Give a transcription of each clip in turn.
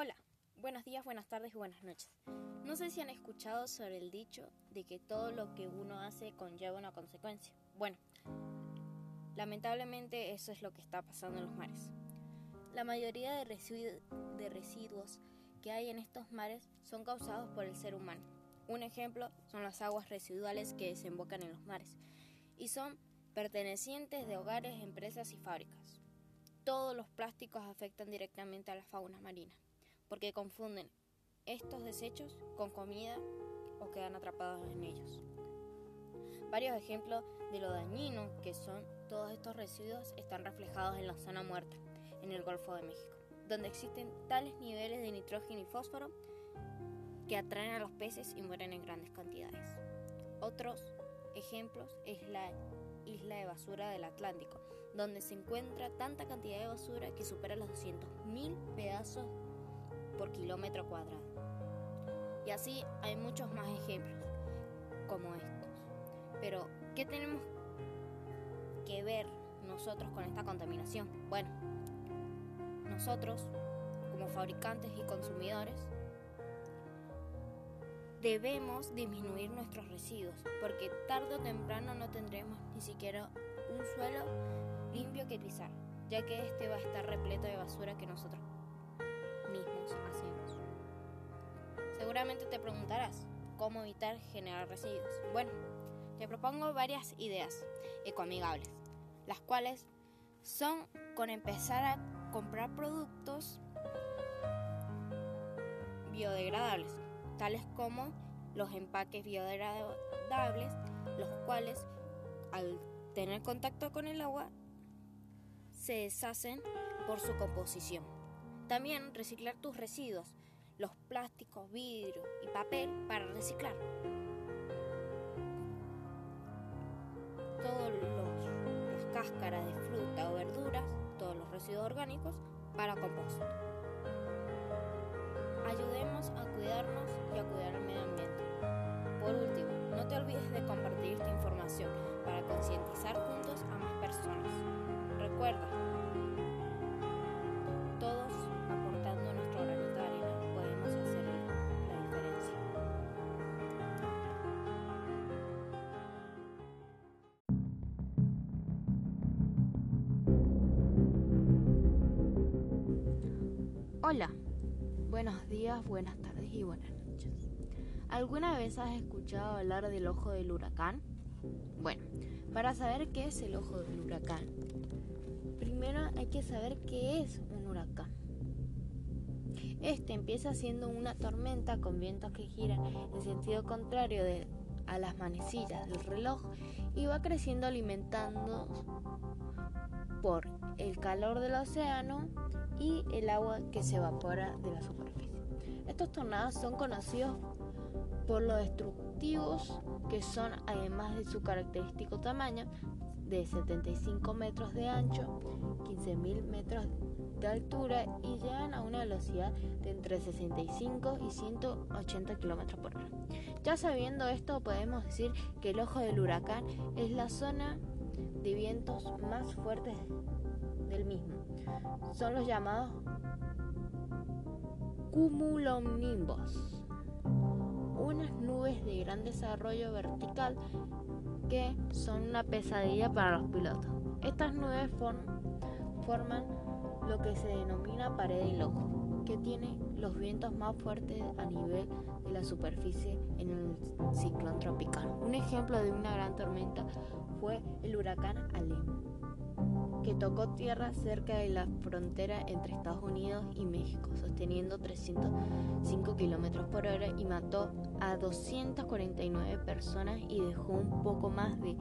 Hola, buenos días, buenas tardes y buenas noches. No sé si han escuchado sobre el dicho de que todo lo que uno hace conlleva una consecuencia. Bueno, lamentablemente eso es lo que está pasando en los mares. La mayoría de, de residuos que hay en estos mares son causados por el ser humano. Un ejemplo son las aguas residuales que desembocan en los mares y son pertenecientes de hogares, empresas y fábricas. Todos los plásticos afectan directamente a la fauna marina porque confunden estos desechos con comida o quedan atrapados en ellos. Varios ejemplos de lo dañino que son todos estos residuos están reflejados en la zona muerta, en el Golfo de México, donde existen tales niveles de nitrógeno y fósforo que atraen a los peces y mueren en grandes cantidades. Otros ejemplos es la isla de basura del Atlántico, donde se encuentra tanta cantidad de basura que supera los 200.000 pedazos por kilómetro cuadrado. Y así hay muchos más ejemplos como estos. Pero, ¿qué tenemos que ver nosotros con esta contaminación? Bueno, nosotros, como fabricantes y consumidores, debemos disminuir nuestros residuos, porque tarde o temprano no tendremos ni siquiera un suelo limpio que pisar, ya que este va a estar repleto de basura que nosotros mismos hacemos. Seguramente te preguntarás, ¿cómo evitar generar residuos? Bueno, te propongo varias ideas ecoamigables, las cuales son con empezar a comprar productos biodegradables, tales como los empaques biodegradables, los cuales al tener contacto con el agua se deshacen por su composición. También reciclar tus residuos, los plásticos, vidrio y papel para reciclar. Todos los, cáscaras de fruta o verduras, todos los residuos orgánicos para compost. Ayudemos Hola, buenos días, buenas tardes y buenas noches. ¿Alguna vez has escuchado hablar del ojo del huracán? Bueno, para saber qué es el ojo del huracán, primero hay que saber qué es un huracán. Este empieza siendo una tormenta con vientos que giran en sentido contrario a las manecillas del reloj y va creciendo alimentando por el calor del océano y el agua que se evapora de la superficie. Estos tornados son conocidos por lo destructivos que son, además de su característico tamaño de 75 metros de ancho, 15.000 metros de altura y llegan a una velocidad de entre 65 y 180 kilómetros por hora. Ya sabiendo esto, podemos decir que el ojo del huracán es la zona de vientos más fuertes del mismo. Son los llamados cumulonimbos, unas nubes de gran desarrollo vertical que son una pesadilla para los pilotos. Estas nubes forman lo que se denomina pared de ojo, que tiene los vientos más fuertes a nivel de la superficie en el ciclón tropical. Un ejemplo de una gran tormenta fue el huracán Alem que tocó tierra cerca de la frontera entre Estados Unidos y México, sosteniendo 305 kilómetros por hora y mató a 249 personas y dejó un poco más de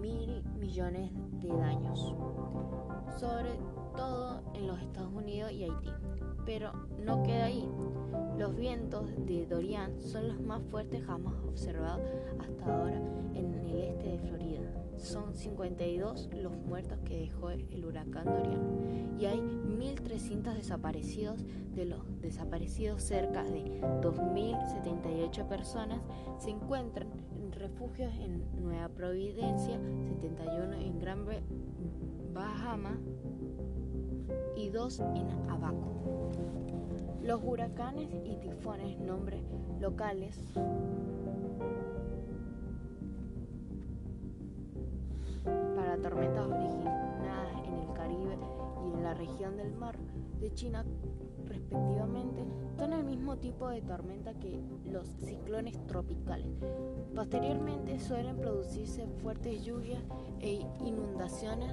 mil millones de daños, sobre todo en los Estados Unidos y Haití. Pero no queda ahí. Vientos de Dorian son los más fuertes jamás observados hasta ahora en el este de Florida. Son 52 los muertos que dejó el huracán Dorian y hay 1.300 desaparecidos. De los desaparecidos, cerca de 2.078 personas se encuentran en refugios en Nueva Providencia, 71 en Gran Bahama y y dos en Abaco. Los huracanes y tifones, nombres locales, para tormentas originadas en el Caribe y en la región del mar de China respectivamente, son el mismo tipo de tormenta que los ciclones tropicales. Posteriormente suelen producirse fuertes lluvias e inundaciones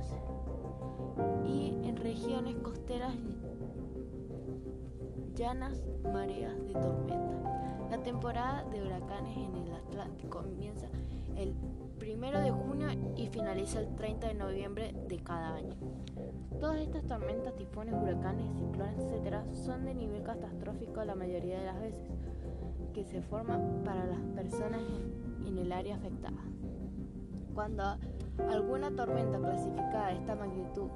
y en regiones costeras llanas mareas de tormenta. La temporada de huracanes en el Atlántico comienza el 1 de junio y finaliza el 30 de noviembre de cada año. Todas estas tormentas, tifones, huracanes, ciclones, etc., son de nivel catastrófico la mayoría de las veces, que se forman para las personas en, el área afectada. Cuando alguna tormenta clasificada de esta magnitud,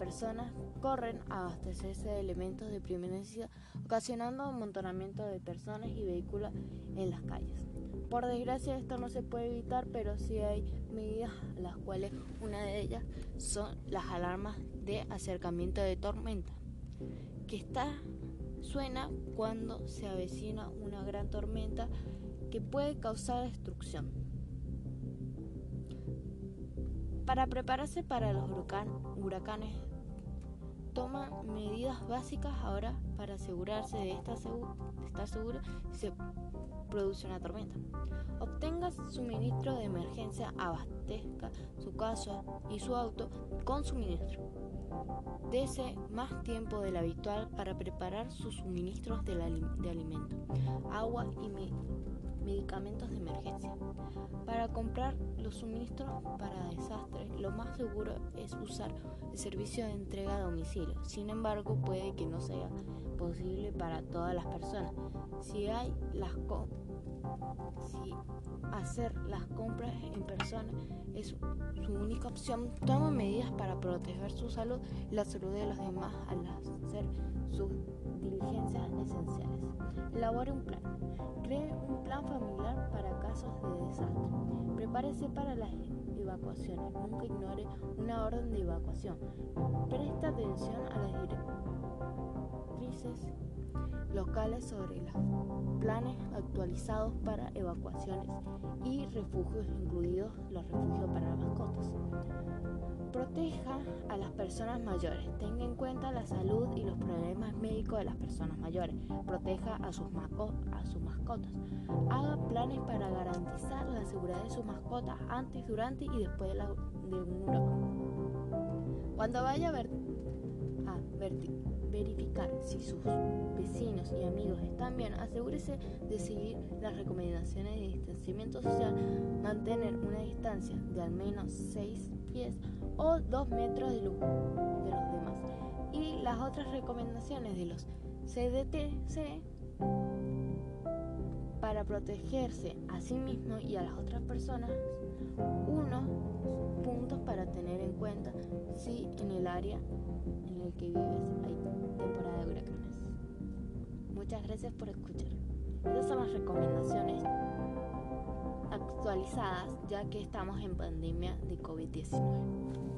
personas corren a abastecerse de elementos de primera necesidad, ocasionando amontonamiento de personas y vehículos en las calles. Por desgracia esto no se puede evitar, pero sí hay medidas, las cuales una de ellas son las alarmas de acercamiento de tormenta, que está suena cuando se avecina una gran tormenta que puede causar destrucción. Para prepararse para los huracanes, toma medidas básicas ahora para asegurarse de estar, seguro, de si se produce una tormenta. Obtenga suministro de emergencia, abastezca su casa y su auto con suministro. Dese más tiempo del habitual para preparar sus suministros de, de alimento, agua y medicamentos de emergencia. Para comprar los suministros para desastres, lo más seguro es usar el servicio de entrega a domicilio. Sin embargo, puede que no sea posible para todas las personas. Si hay las si hacer las compras en persona es su única opción, toma medidas para proteger su salud y la salud de los demás al hacer sus diligencias esenciales. Elabore un plan. Cree un plan familiar para casos de desastre. Prepárese para las evacuaciones. Nunca ignore una orden de evacuación. Presta atención a las directrices locales sobre los planes actualizados para evacuaciones y refugios, incluidos los refugios para mascotas. Proteja a las personas mayores. Tenga en cuenta la salud y los problemas médicos de las personas mayores. Proteja a sus, a mascotas. Haga planes para garantizar la seguridad de sus mascotas antes, durante y después de, un huracán. Cuando vaya a, ver, a verificar si sus vecinos y amigos están bien, asegúrese de seguir las recomendaciones de distanciamiento social, mantener una distancia de al menos 6 pies o 2 metros de, luz de los demás. Y las otras recomendaciones de los CDTC para protegerse a sí mismo y a las otras personas, unos puntos para tener en cuenta si en el área en el que vives hay temporada de huracanes. Muchas gracias por escuchar. Estas son las recomendaciones actualizadas ya que estamos en pandemia de COVID-19.